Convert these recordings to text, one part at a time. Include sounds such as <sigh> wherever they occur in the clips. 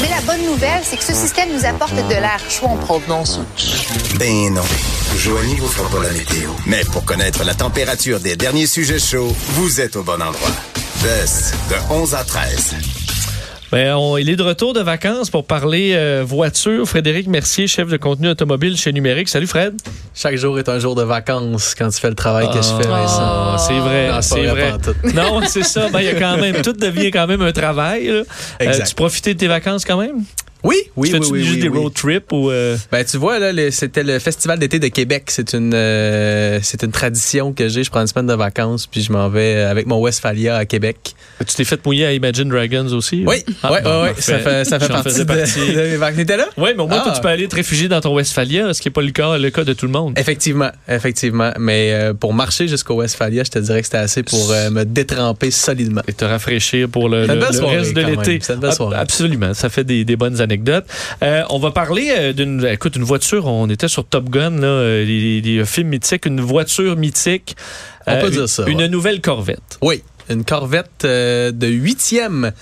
Mais la bonne nouvelle, c'est que ce système nous apporte de l'air chaud en provenance. Ben non. La météo. Mais pour connaître la température des derniers sujets chauds, vous êtes au bon endroit. Best de 11 à 13. Ben, on- il est de retour de vacances pour parler euh, voiture. Frédéric Mercier, chef de contenu automobile chez Numérique. Salut Fred. Chaque jour est un jour de vacances quand tu fais le travail que je fais, Vincent. Ah, c'est vrai, Non, c'est vrai. Non, ça. Ben, y a quand même, tout devient quand même un travail. là. Euh, tu profitais de tes vacances quand même? Oui, oui, tu oui, oui, juste oui, des oui. road trips ou... euh, Ben, tu vois, là, c'était le Festival d'été de Québec. C'est une, euh, c'est une tradition que j'ai. Je prends une semaine de vacances, puis je m'en vais avec mon Westphalia à Québec. tu t'es fait mouiller à Imagine Dragons aussi? Oui, Ah, ouais, bon, ouais, ouais. parfait. Ça fait, ça fait partie faisais de, partie. <laughs> de mes vacances. T'étais là? Oui, mais au moins, toi, Ah. tu peux aller te réfugier dans ton Westphalia, ce qui n'est pas le cas, le cas de tout le monde. Effectivement, effectivement. Mais euh, pour marcher jusqu'au Westphalia, je te dirais que c'était assez pour euh, me détremper solidement. Et te rafraîchir pour le, reste de l'été. Absolument, ça fait des, des bonnes Euh, on va parler euh, d'une écoute, une voiture, on était sur Top Gun, là, euh, les, les films mythiques, une voiture mythique. On peut une- dire ça, Une ouais. nouvelle Corvette. Oui, une Corvette de huitième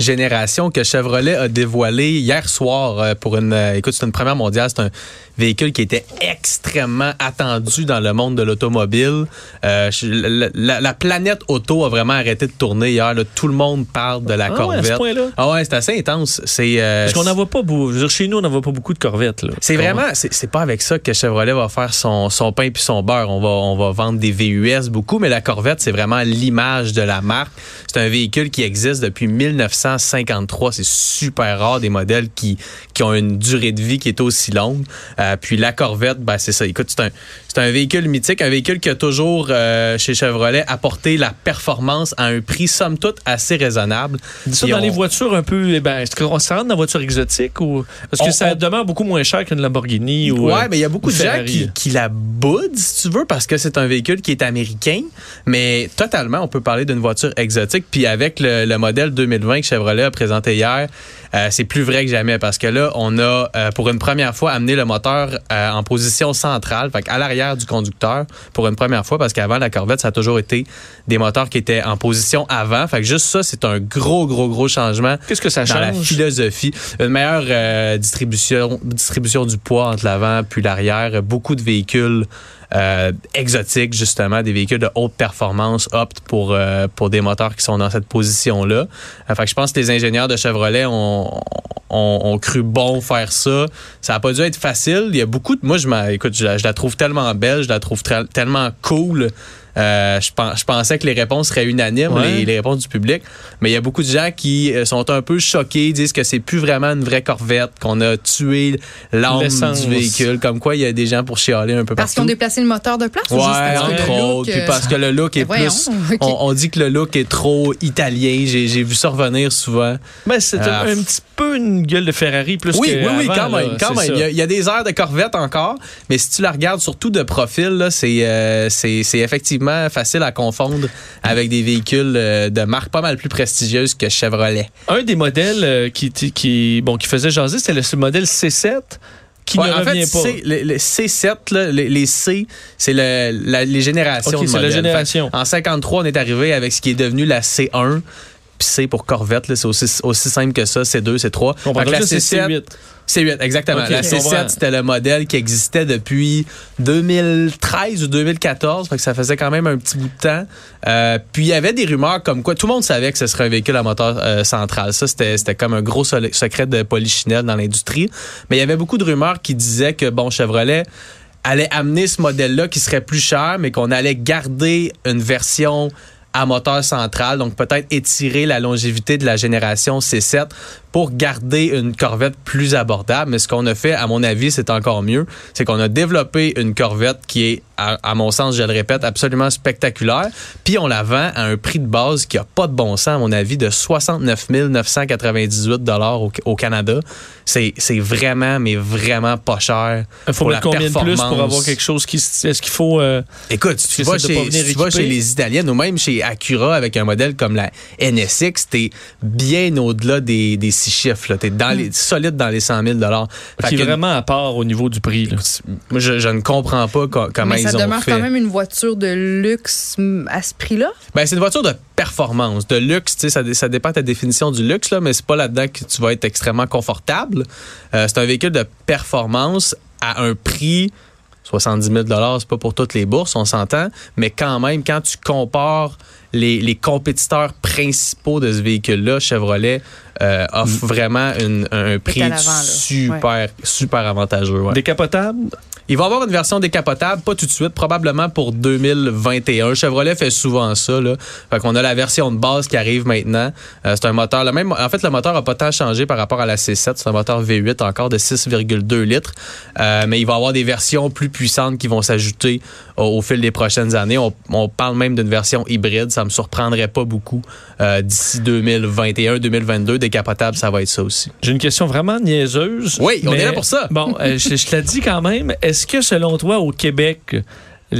génération que Chevrolet a dévoilée hier soir pour une. écoute, c'est une première mondiale. C'est un véhicule qui était extrêmement attendu dans le monde de l'automobile. Euh, la, la- la planète auto a vraiment arrêté de tourner hier. là. Tout le monde parle de la Ah ouais, à Corvette. ce? Ah ouais, c'est assez intense. C'est euh, Parce qu'on n'en voit pas beaucoup. Je veux dire, chez nous, on n'en voit pas beaucoup de Corvettes. c'est vraiment, c'est c'est pas avec ça que Chevrolet va faire son, son pain puis son beurre. On va, on va vendre des VUS beaucoup, mais la Corvette, c'est vraiment l'image de la marque. C'est un véhicule qui existe depuis 1953. C'est super rare des modèles qui, qui ont une durée de vie qui est aussi longue. Euh, puis la Corvette, ben c'est ça. Écoute, c'est un, c'est un véhicule mythique, un véhicule qui a toujours, euh, chez Chevrolet, apporté la performance à un prix, somme toute, assez raisonnable. Dis ça dans on- les voitures un peu. eh Ben, est-ce qu'on se rentre dans la voiture exotique ou. Parce que On- ça on- demeure beaucoup moins cher qu'une Lamborghini ou. Ouais, euh, mais il y a beaucoup de gens qui, qui la boudent, si tu veux, parce que c'est un véhicule qui est américain. Mais totalement, on peut parler d'une voiture exotique. Puis avec le, le modèle 2020 que Chevrolet a présenté hier, euh, c'est plus vrai que jamais parce que là, on a euh, pour une première fois amené le moteur euh, en position centrale, fait à l'arrière du conducteur pour une première fois parce qu'avant la Corvette, ça a toujours été des moteurs qui étaient en position avant. Fait que juste ça, c'est un gros, gros, gros changement Qu'est-ce que ça dans la change? philosophie. Une meilleure euh, distribution, distribution du poids entre l'avant puis l'arrière. Beaucoup de véhicules euh, exotiques, justement, des véhicules de haute performance optent pour, euh, pour des moteurs qui sont dans cette position-là. Euh, fait que je pense que les ingénieurs de Chevrolet ont, ont, ont cru bon faire ça. Ça n'a pas dû être facile. Il y a beaucoup de... Moi, je, écoute, je, la- trouve tellement belle, je la trouve tellement cool. Euh, je, pen- je pensais que les réponses seraient unanimes, Ouais. les, les réponses du public. Mais il y a beaucoup de gens qui euh, sont un peu choqués, disent que c'est plus vraiment une vraie Corvette, qu'on a tué l'âme du véhicule. Comme quoi, il y a des gens pour chialer un peu Parce qu'ils ont partout. déplacé le moteur de place ou Ouais, parce que entre le look, autres. Puis euh, parce que le look est Ben voyons, plus. <laughs> On, on dit que le look est trop italien. J'ai vu ça revenir souvent. Ben, c'est un- un, petit peu une gueule de Ferrari plus Oui, que oui, oui, avant, quand là, même. Quand. Il y, a, il y a des airs de Corvette encore, mais si tu la regardes surtout de profil, là, c'est euh, c'est c'est effectivement facile à confondre avec des véhicules euh, de marque pas mal plus prestigieuse que Chevrolet. Un des modèles euh, qui, qui, bon, qui faisait jaser, c'était le, le modèle C7 qui Ouais, ne en revient fait, pas. c'est- le, le C7, là, les, les C, c'est le- les générations Ok, de la génération. Fait, en 53, on est arrivé avec ce qui est devenu la C1. Puis C pour Corvette, c'est aussi, aussi simple que ça. C2, C3. On Fait que la c'est C7, C8. C8, exactement. Ok, la je comprends. C7, c'était le modèle qui existait depuis 2013 ou 2014. Fait que ça faisait quand même un petit bout de temps. Euh, puis il y avait des rumeurs comme quoi tout le monde savait que ce serait un véhicule à moteur euh, central. Ça, c'était comme un gros secret de polichinelle dans l'industrie. Mais il y avait beaucoup de rumeurs qui disaient que, bon, Chevrolet allait amener ce modèle-là qui serait plus cher, mais qu'on allait garder une version à moteur central, donc peut-être étirer la longévité de la génération C7 pour garder une Corvette plus abordable. Mais ce qu'on a fait, à mon avis, c'est encore mieux. C'est qu'on a développé une Corvette qui est, à, à mon sens, je le répète, absolument spectaculaire. Puis on la vend à un prix de base qui a pas de bon sens, à mon avis, de 69 998 dollars au, au Canada. C'est c'est vraiment, mais vraiment pas cher. Il faut pour mettre la combien de plus pour avoir quelque chose qui. Est-ce qu'il faut. euh, Écoute, si tu vas, chez, si tu vas chez les Italiennes ou même chez Acura avec un modèle comme la NSX, t'es bien au-delà des, des six chiffres. T'es dans les, solide dans les 100 000 Fait Qui est que- vraiment à part au niveau du prix. là. Moi, je, je ne comprends pas co- comment Mais ça ils ont demeure fait. quand même une voiture de luxe à ce prix-là? Ben, c'est une voiture de performance, de luxe. tu sais, Ça, ça dépend de ta définition du luxe, là, mais c'est pas là-dedans que tu vas être extrêmement confortable. Euh, c'est un véhicule de performance à un prix 70 000 c'est pas pour toutes les bourses, on s'entend, mais quand même, quand tu compares les, les compétiteurs principaux de ce véhicule-là, Chevrolet euh, offre vraiment une- un, un prix super, super avantageux. ouais. Décapotable? Il va y avoir une version décapotable, pas tout de suite, probablement pour 2021. Chevrolet fait souvent ça. Là. Fait qu'on a la version de base qui arrive maintenant. Euh, c'est un moteur. Le même, en fait, le moteur n'a pas tant changé par rapport à la C7. C'est un moteur V8 encore de 6,2 litres. Euh, mais il va y avoir des versions plus puissantes qui vont s'ajouter au, au fil des prochaines années. On, on parle même d'une version hybride. Ça me surprendrait pas beaucoup euh, d'ici 2021-2022. Décapotable, ça va être ça aussi. J'ai une question vraiment niaiseuse. Oui, on mais- est là pour ça. Bon, je, je te la dis quand même. Est-ce que selon toi, au Québec,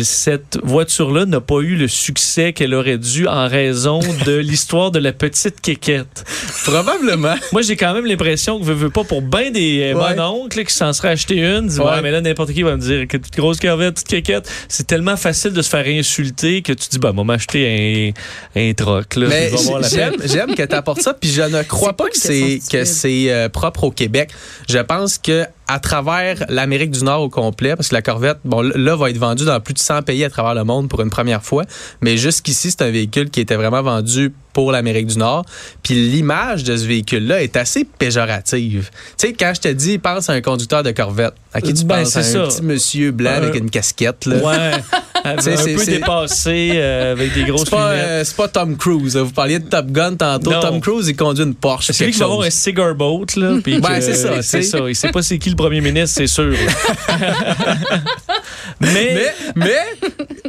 cette voiture-là n'a pas eu le succès qu'elle aurait dû en raison de <laughs> l'histoire de la petite quéquette? Probablement. Moi, j'ai quand même l'impression que, veux, veux pas, pour bien des euh, Ouais. oncles qui s'en seraient acheté une, disent, ouais. Ouais. mais là, n'importe qui va me dire que petite grosse corvette, petite quéquette. C'est tellement facile de se faire insulter que tu dis, bah, moi, m'acheter un, un troc, là. Mais j'aime, peine. j'aime que tu apportes ça, puis je ne <laughs> crois pas pas que c'est que c'est euh, propre au Québec. Je pense que à travers l'Amérique du Nord au complet, parce que la Corvette, bon, là, va être vendue dans plus de 100 pays à travers le monde pour une première fois, mais jusqu'ici, c'est un véhicule qui était vraiment vendu pour l'Amérique du Nord. Puis l'image de ce véhicule-là est assez péjorative. Tu sais, quand je te dis, pense à un conducteur de Corvette, à qui tu Ben, penses? À un ça. petit monsieur blanc Euh, avec une casquette, là. Ouais, <laughs> <laughs> un peu dépassé, euh, avec des grosses C'est pas, lunettes. euh, c'est pas Tom Cruise. Vous parliez de Top Gun tantôt. Tom Cruise, il conduit une Porsche. C'est lui qui va avoir un cigar boat, là. <laughs> Ben, c'est ça, C'est ça. Il sait pas c'est qui le premier ministre, c'est sûr. <laughs> mais, Mais,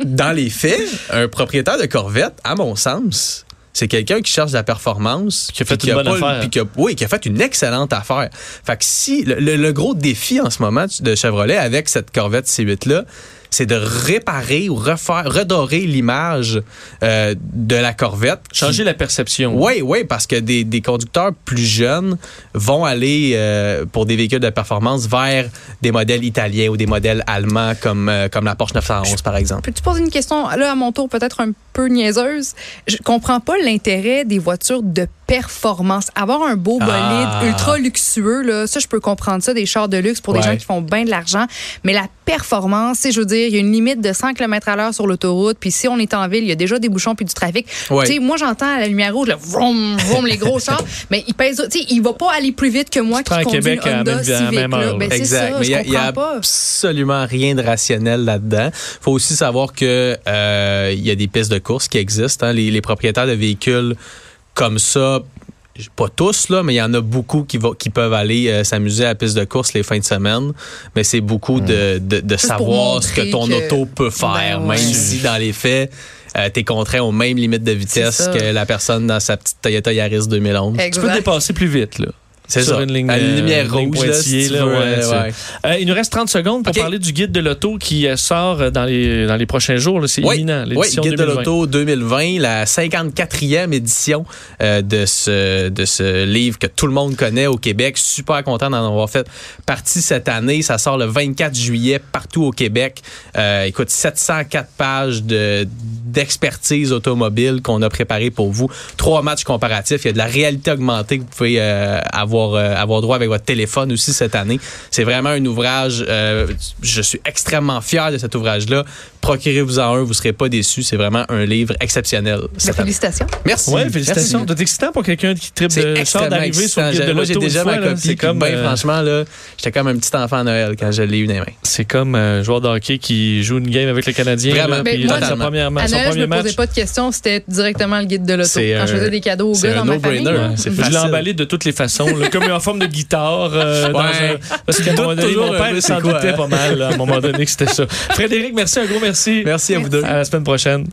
dans les faits, un propriétaire de Corvette, à mon sens, c'est quelqu'un qui cherche de la performance. Qui a fait une a bonne pas affaire. puis qui a- oui, qui a fait une excellente affaire. Fait que si, le, le- le gros défi en ce moment de Chevrolet avec cette Corvette C8-là, c'est de réparer ou refaire, redorer l'image euh, de la Corvette. qui- changer la perception. Oui, oui, parce que des, des conducteurs plus jeunes vont aller euh, pour des véhicules de performance vers des modèles italiens ou des modèles allemands comme, euh, comme la Porsche 911, par exemple. Peux-tu poser une question, là, à mon tour, peut-être un peu niaiseuse? Je comprends pas l'intérêt des voitures de performance. Avoir un beau bolide Ah. ultra luxueux, là, ça, je peux comprendre ça, des chars de luxe pour des gens qui font bien de l'argent. Mais la performance, sais, je veux dire, il y a une limite de 100 km à l'heure sur l'autoroute. Puis si on est en ville, il y a déjà des bouchons puis du trafic. Ouais. Tu sais, moi, j'entends à la lumière rouge, le vroom, vroom, les gros <laughs> chars. Mais il pèse, tu sais, il va pas aller plus vite que moi qui à conduis Québec une à Honda même- à la Civic. même là. heure, Ben, c'est Exact. ça, Mais il y a- il y, a absolument rien de rationnel là-dedans. faut aussi savoir que euh, il y a des pistes de course qui existent. hein. Les, les propriétaires de véhicules comme ça, pas tous, là, mais il y en a beaucoup qui, va, qui peuvent aller euh, s'amuser à la piste de course les fins de semaine. Mais c'est beaucoup de, de, de savoir ce que ton que- auto peut faire, Ben ouais. même si dans les faits, euh, t'es contraint aux mêmes limites de vitesse que la personne dans sa petite Toyota Yaris 2011. Tu peux dépasser plus vite, là. C'est sur ça. une ligne, à la euh, lumière ligne rouge, là, si ouais, euh, ouais. Euh, il nous reste 30 secondes pour parler du guide de l'auto qui sort dans les, dans les prochains jours. C'est Oui, imminent, oui, Guide 2020. de l'auto 2020, la 54e édition euh, de, ce, de ce livre que tout le monde connaît au Québec. Super content d'en avoir fait partie cette année. Ça sort le 24 juillet partout au Québec. Écoute, 704 pages de d'expertise automobile qu'on a préparé pour vous. Trois matchs comparatifs. Il y a de la réalité augmentée que vous pouvez avoir, euh, avoir droit avec votre téléphone aussi cette année. C'est vraiment un ouvrage. euh, je suis extrêmement fier de cet ouvrage-là. Procurez-vous-en un, vous ne serez pas déçus. C'est vraiment un livre exceptionnel. Ben, année. félicitations. Merci. Ouais, félicitations. C'est excitant pour quelqu'un qui tripe de char d'arriver sur le guide de Moi, j'ai déjà ma copie. Comme, ben, euh, franchement, là, j'étais comme un petit enfant à Noël quand je l'ai eu dans les mains. c'est comme un joueur de hockey qui joue une game avec le Canadien. Vraiment. là, puis moi, dans sa totalement. première ma- À son Noël, je premier me posais match. pas de questions, c'était directement le guide de l'auto. Quand je faisais des cadeaux aux gars dans ma famille. no-brainer. là. C'est Je l'ai emballé de toutes les façons, comme en forme de guitare. euh, dans Ouais. un- parce qu'à un moment donné, mon père s'en doutait hein? pas mal là, à un moment donné que c'était ça. Frédéric, merci, un gros merci. Merci à vous deux. À la semaine prochaine.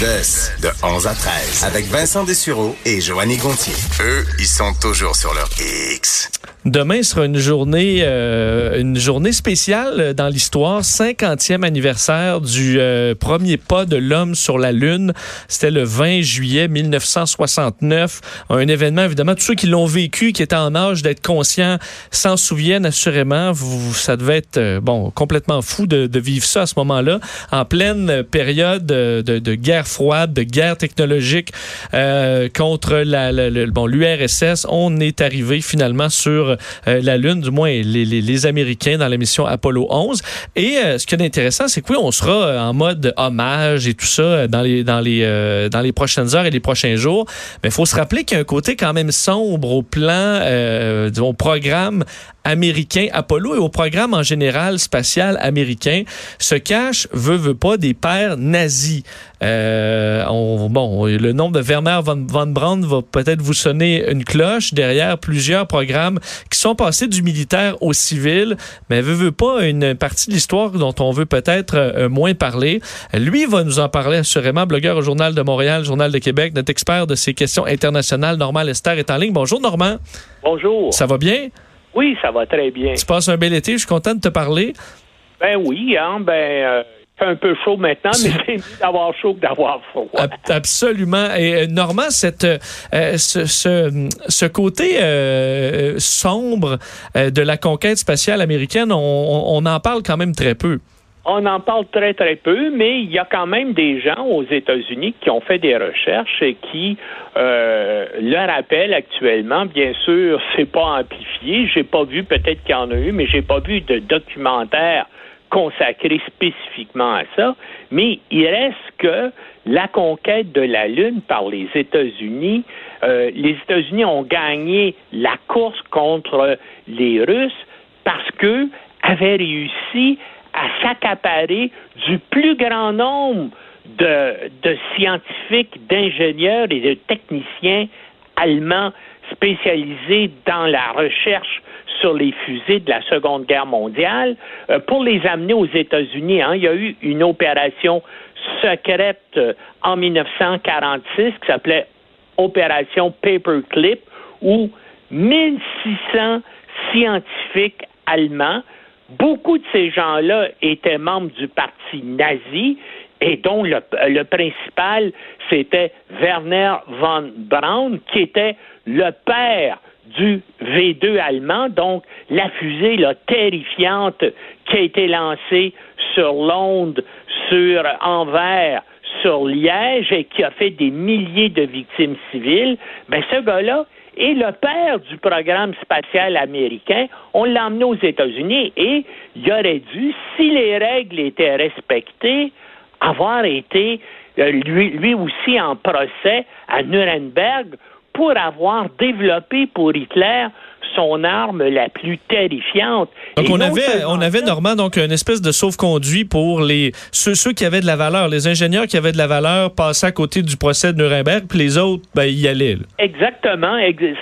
De, de 11 à 13. Avec Vincent Dessureau et Joanny Gontier. Eux, ils sont toujours sur leur X. Demain sera une journée, euh, une journée spéciale dans l'histoire, 50e anniversaire du euh, premier pas de l'homme sur la Lune. C'était le 20 juillet 1969. Un événement, évidemment, tous ceux qui l'ont vécu, qui étaient en âge d'être conscients, s'en souviennent assurément. Vous, ça devait être, euh, bon, complètement fou de, vivre ça à ce moment-là, en pleine période de, guerre froide, de guerre technologique contre la, la, bon, l'URSS. On est arrivé finalement sur la Lune, du moins les, les, Américains dans la mission Apollo 11. Et euh, ce qui est intéressant, c'est que oui, on sera euh, en mode hommage et tout ça dans les, dans les, dans les prochaines heures et les prochains jours. Mais il faut se rappeler qu'il y a un côté quand même sombre au plan, euh, du programme américain Apollo et au programme en général spatial américain se cache, veut, veut pas, des pères nazis. Euh, on, bon, le nom de Werner von, von Braun va peut-être vous sonner une cloche derrière plusieurs programmes qui sont passés du militaire au civil, mais veut, veut pas une partie de l'histoire dont on veut peut-être euh, moins parler. Lui va nous en parler assurément, blogueur au Journal de Montréal, Journal de Québec, notre expert de ces questions internationales. Normand Lester est en ligne. Bonjour Normand. Bonjour. Ça va bien? Oui, ça va très bien. Tu passes un bel été, je suis content de te parler. Ben oui, hein, ben euh, c'est un peu chaud maintenant, mais c'est mieux d'avoir chaud que d'avoir froid. Absolument. Et euh, Normand, cette, euh, ce, ce, ce, côté euh, sombre de la conquête spatiale américaine, on, on, en parle quand même très peu. On en parle très, très peu, mais il y a quand même des gens aux États-Unis qui ont fait des recherches et qui euh, le rappellent actuellement. Bien sûr, <laughs> c'est pas amplifié. J'ai pas vu, peut-être qu'il y en a eu, mais j'ai pas vu de documentaire consacré spécifiquement à ça. Mais il reste que la conquête de la Lune par les États-Unis, euh, les États-Unis ont gagné la course contre les Russes parce qu'eux avaient réussi à s'accaparer du plus grand nombre de, scientifiques, d'ingénieurs et de techniciens allemands spécialisés dans la recherche sur les fusées de la Seconde Guerre mondiale euh, pour les amener aux États-Unis. Hein. Il y a eu une opération secrète euh, en 1946 qui s'appelait Opération Paperclip où 1600 scientifiques allemands Beaucoup de ces gens-là étaient membres du parti nazi et dont le, principal, c'était Werner von Braun, qui était le père du V2 allemand, donc la fusée là, terrifiante qui a été lancée sur l'onde, sur Anvers, sur Liège et qui a fait des milliers de victimes civiles, ben ce gars-là, et le père du programme spatial américain, on l'a emmené aux États-Unis et il aurait dû, si les règles étaient respectées, avoir été euh, lui, lui aussi en procès à Nuremberg pour avoir développé pour Hitler son arme la plus terrifiante. Donc, on avait, on avait, Normand, donc, une espèce de sauve-conduit pour les, ceux, ceux qui avaient de la valeur. Les ingénieurs qui avaient de la valeur passaient à côté du procès de Nuremberg, puis les autres, ben, y allaient. Là. Exactement.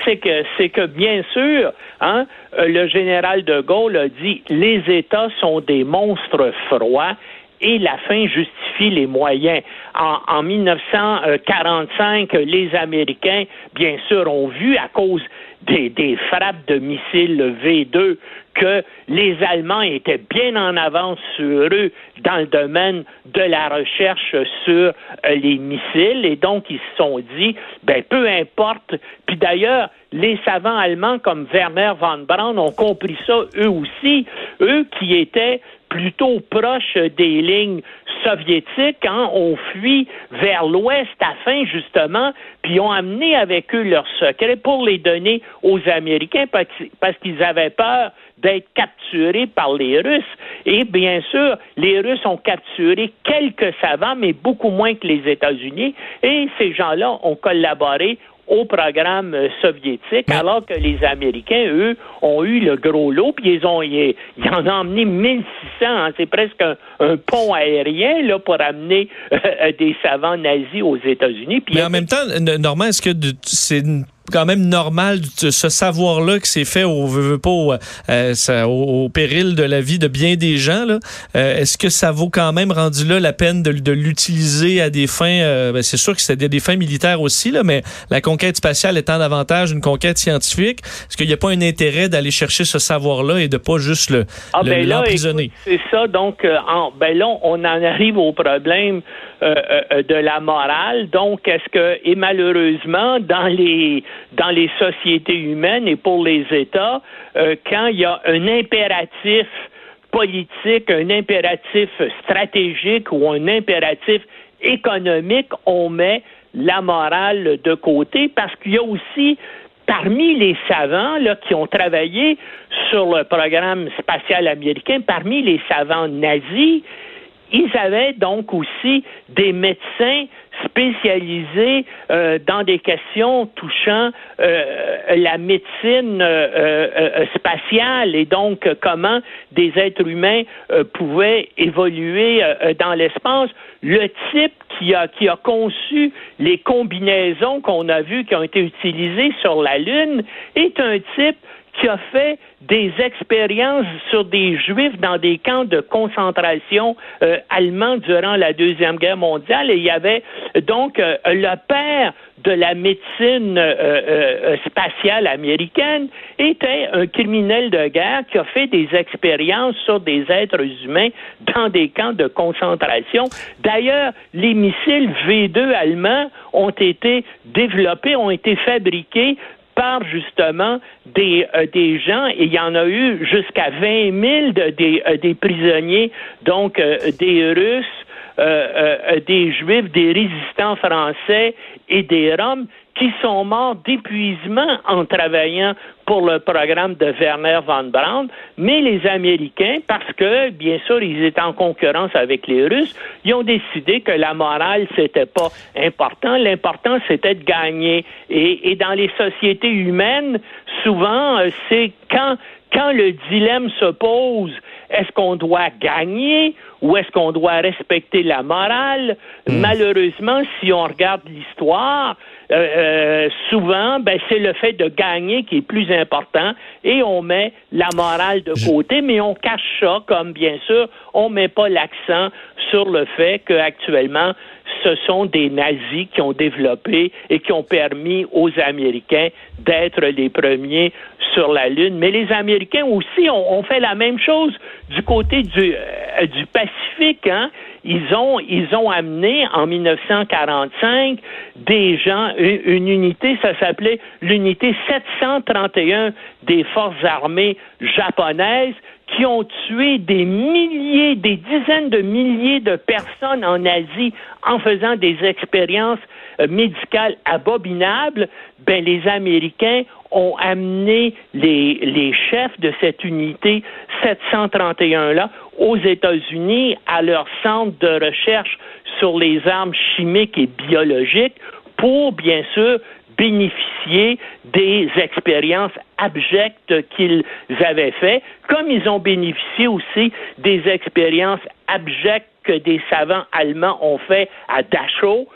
C'est que, c'est que, bien sûr, hein, euh, le général de Gaulle a dit, les États sont des monstres froids et la fin justifie les moyens. En, en, 1945, les Américains, bien sûr, ont vu à cause des, des frappes de missiles V2 que les Allemands étaient bien en avance sur eux dans le domaine de la recherche sur euh, les missiles et donc ils se sont dit ben peu importe puis d'ailleurs les savants allemands comme Werner von Braun ont compris ça eux aussi eux qui étaient plutôt proches des lignes soviétiques hein, ont fui vers l'ouest afin justement, puis ont amené avec eux leurs secrets pour les donner aux Américains parce qu'ils avaient peur d'être capturés par les Russes. Et bien sûr, les Russes ont capturé quelques savants, mais beaucoup moins que les États-Unis. Et ces gens-là ont collaboré au programme euh, soviétique, alors que les Américains, eux, ont eu le gros lot, puis ils ont, ils, ils en ont emmené 1600. Hein, c'est presque un, un, pont aérien là pour amener euh, des savants nazis aux États-Unis. Mais en même temps, Normand, est-ce que c'est une quand même normal de ce savoir-là qui s'est fait au, veut, veut pas, au, euh, ça, au, au péril de la vie de bien des gens. là. Euh, Est-ce que ça vaut quand même rendu là la peine de, de l'utiliser à des fins, euh, ben, c'est sûr que c'était des fins militaires aussi, là, mais la conquête spatiale étant davantage une conquête scientifique, est-ce qu'il n'y a pas un intérêt d'aller chercher ce savoir-là et de pas juste le Ah, ben l'emprisonner? c'est ça. Donc, euh, en, ben là, on en arrive au problème euh, euh, de la morale. Donc, est-ce que, et malheureusement, dans les, dans les sociétés humaines et pour les États, euh, quand il y a un impératif politique, un impératif stratégique ou un impératif économique, on met la morale de côté parce qu'il y a aussi parmi les savants qui ont travaillé sur le programme spatial américain, parmi les savants nazis, ils avaient donc aussi des médecins spécialisés euh, dans des questions touchant euh, la médecine euh, euh, spatiale et donc euh, comment des êtres humains euh, pouvaient évoluer euh, dans l'espace. Le type qui a, qui a conçu les combinaisons qu'on a vues qui ont été utilisées sur la Lune est un type qui a fait des expériences sur des juifs dans des camps de concentration euh, allemands durant la Deuxième Guerre mondiale. Et il y avait donc euh, le père de la médecine euh, spatiale américaine était un criminel de guerre qui a fait des expériences sur des êtres humains dans des camps de concentration. D'ailleurs, les missiles V2 allemands ont été développés, ont été fabriqués par justement des, euh, des gens, et il y en a eu jusqu'à 20 000 de, des, euh, des prisonniers, donc euh, des Russes, des Juifs, des résistants français et des Roms qui sont morts d'épuisement en travaillant pour le programme de Werner von Braun, mais les Américains, parce que, bien sûr, ils étaient en concurrence avec les Russes, ils ont décidé que la morale, c'était pas important. L'important, c'était de gagner. Et, et dans les sociétés humaines, souvent, euh, c'est quand, quand le dilemme se pose, est-ce qu'on doit gagner ou est-ce qu'on doit respecter la morale? Malheureusement, si on regarde l'histoire, euh, euh, souvent, ben, c'est le fait de gagner qui est plus important et on met la morale de côté, mais on cache ça comme, bien sûr, on met pas l'accent sur le fait qu'actuellement, ce sont des nazis qui ont développé et qui ont permis aux Américains d'être les premiers sur la Lune. Mais les Américains aussi ont, fait la même chose du côté du, euh, Pacifique. Hein? Ils ont, amené en 1945 des gens, une unité, ça s'appelait l'unité 731 des forces armées japonaises qui ont tué des milliers, des dizaines de milliers de personnes en Asie en faisant des expériences euh, médicales abominables, ben les Américains ont amené les, les chefs de cette unité 731-là aux États-Unis à leur centre de recherche sur les armes chimiques et biologiques pour, bien sûr, bénéficier des expériences abjectes qu'ils avaient fait, comme ils ont bénéficié aussi des expériences abjectes que des savants allemands ont fait à Dachau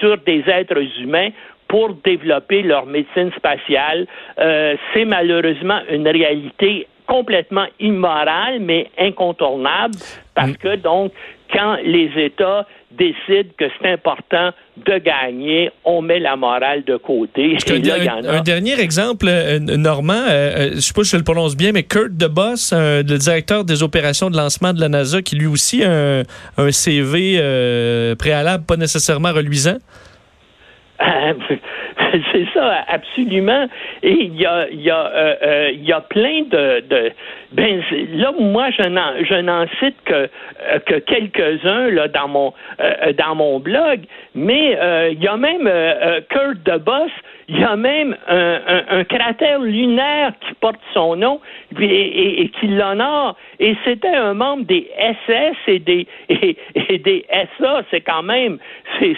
sur des êtres humains pour développer leur médecine spatiale. Euh, c'est malheureusement une réalité complètement immorale, mais incontournable, parce que donc, quand les États décident que c'est important de gagner, on met la morale de côté. Parce qu'un- Et là, il y en un, a. un dernier exemple, euh, Normand, euh, euh, je sais pas si je le prononce bien, mais Kurt DeBoss, euh, le directeur des opérations de lancement de la NASA, qui lui aussi a un, un CV préalable pas nécessairement reluisant. <laughs> c'est ça, absolument. Et il y a, y a, euh, euh, y a plein de, ben là moi je n'en je n'en cite que euh, que quelques-uns là dans mon dans mon blog, mais il y a même Kurt DeBoss, il y a même un, un, un cratère lunaire qui porte son nom et, qui l'honore. Et c'était un membre des SS et des <laughs> et, et des SA. C'est quand même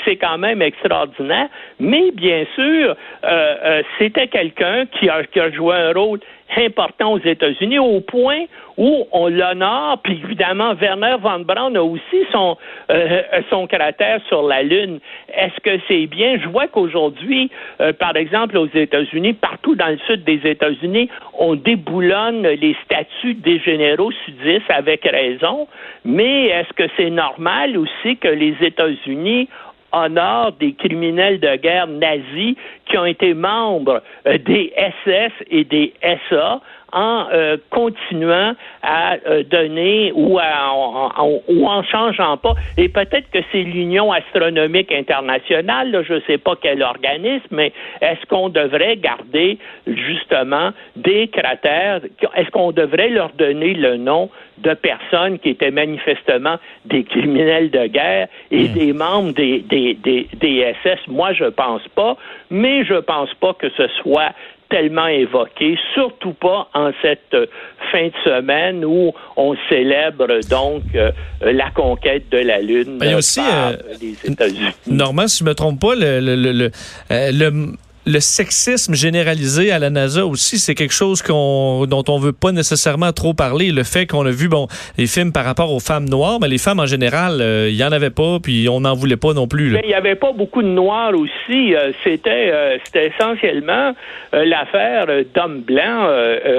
c'est quand même extraordinaire. Mais bien sûr, euh, euh, c'était quelqu'un qui a, qui a joué un rôle important aux États-Unis au point où on l'honore, puis évidemment, Werner von Braun a aussi son, euh, son cratère sur la Lune. Est-ce que c'est bien? Je vois qu'aujourd'hui, euh, par exemple, aux États-Unis, partout dans le sud des États-Unis, on déboulonne les statuts des généraux sudistes avec raison, mais est-ce que c'est normal aussi que les États-Unis honorent des criminels de guerre nazis qui ont été membres euh, des SS et des SA en euh, continuant à euh, donner ou, en, ou en changeant pas. Et peut-être que c'est l'Union astronomique internationale, je ne sais pas quel organisme, mais est-ce qu'on devrait garder justement des cratères? Est-ce qu'on devrait leur donner le nom de personnes qui étaient manifestement des criminels de guerre et hmm. des membres des, des, des, des SS? Moi, je pense pas, mais je pense pas que ce soit tellement évoqué, surtout pas en cette euh, fin de semaine où on célèbre donc euh, la conquête de la Lune ben, aussi, par euh, les États-Unis. Normand, si je me trompe pas, le, le, le, le le sexisme généralisé à la NASA aussi, c'est quelque chose qu'on, dont on veut pas nécessairement trop parler. Le fait qu'on a vu, bon, les films par rapport aux femmes noires, mais les femmes en général, euh, il y en avait pas, puis on n'en voulait pas non plus. Il y avait pas beaucoup de noirs aussi. Euh, c'était, euh, c'était essentiellement l'affaire d'hommes blancs.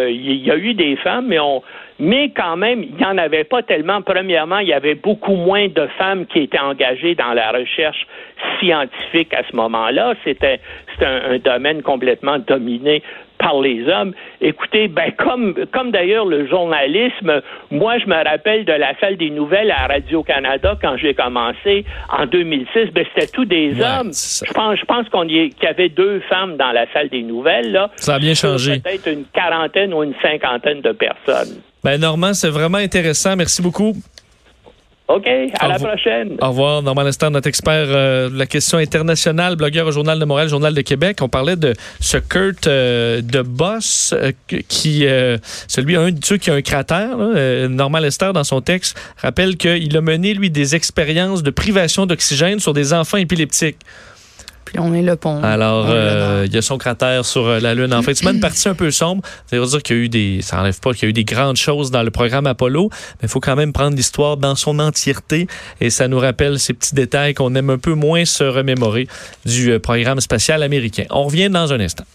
Il y a eu des femmes, mais on mais quand même, il n'y en avait pas tellement. Premièrement, il y avait beaucoup moins de femmes qui étaient engagées dans la recherche scientifique à ce moment-là. C'était un, un domaine complètement dominé par les hommes. Écoutez, ben comme comme d'ailleurs le journalisme, moi je me rappelle de la salle des nouvelles à Radio Canada quand j'ai commencé en 2006, ben c'était tous des hommes. Je pense je pense qu'on y qu'il y avait deux femmes dans la salle des nouvelles là. Ça a bien changé. Peut-être une quarantaine ou une cinquantaine de personnes. Ben Normand, c'est vraiment intéressant. Merci beaucoup. OK, à la prochaine. Au revoir. Normand Lester, notre expert euh, de la question internationale, blogueur au Journal de Montréal, Journal de Québec. On parlait de ce Kurt euh, de Boss, euh, qui, celui, un de ceux qui a un cratère. Normand Lester, dans son texte, rappelle qu'il a mené, lui, des expériences de privation d'oxygène sur des enfants épileptiques on est le pont. Alors, euh, il y a son cratère sur euh, la Lune. En fait, c'est une partie un peu sombre. Ça veut dire qu'il y a eu des. Ça n'enlève pas qu'il y a eu des grandes choses dans le programme Apollo, mais il faut quand même prendre l'histoire dans son entièreté. Et ça nous rappelle ces petits détails qu'on aime un peu moins se remémorer du euh, programme spatial américain. On revient dans un instant.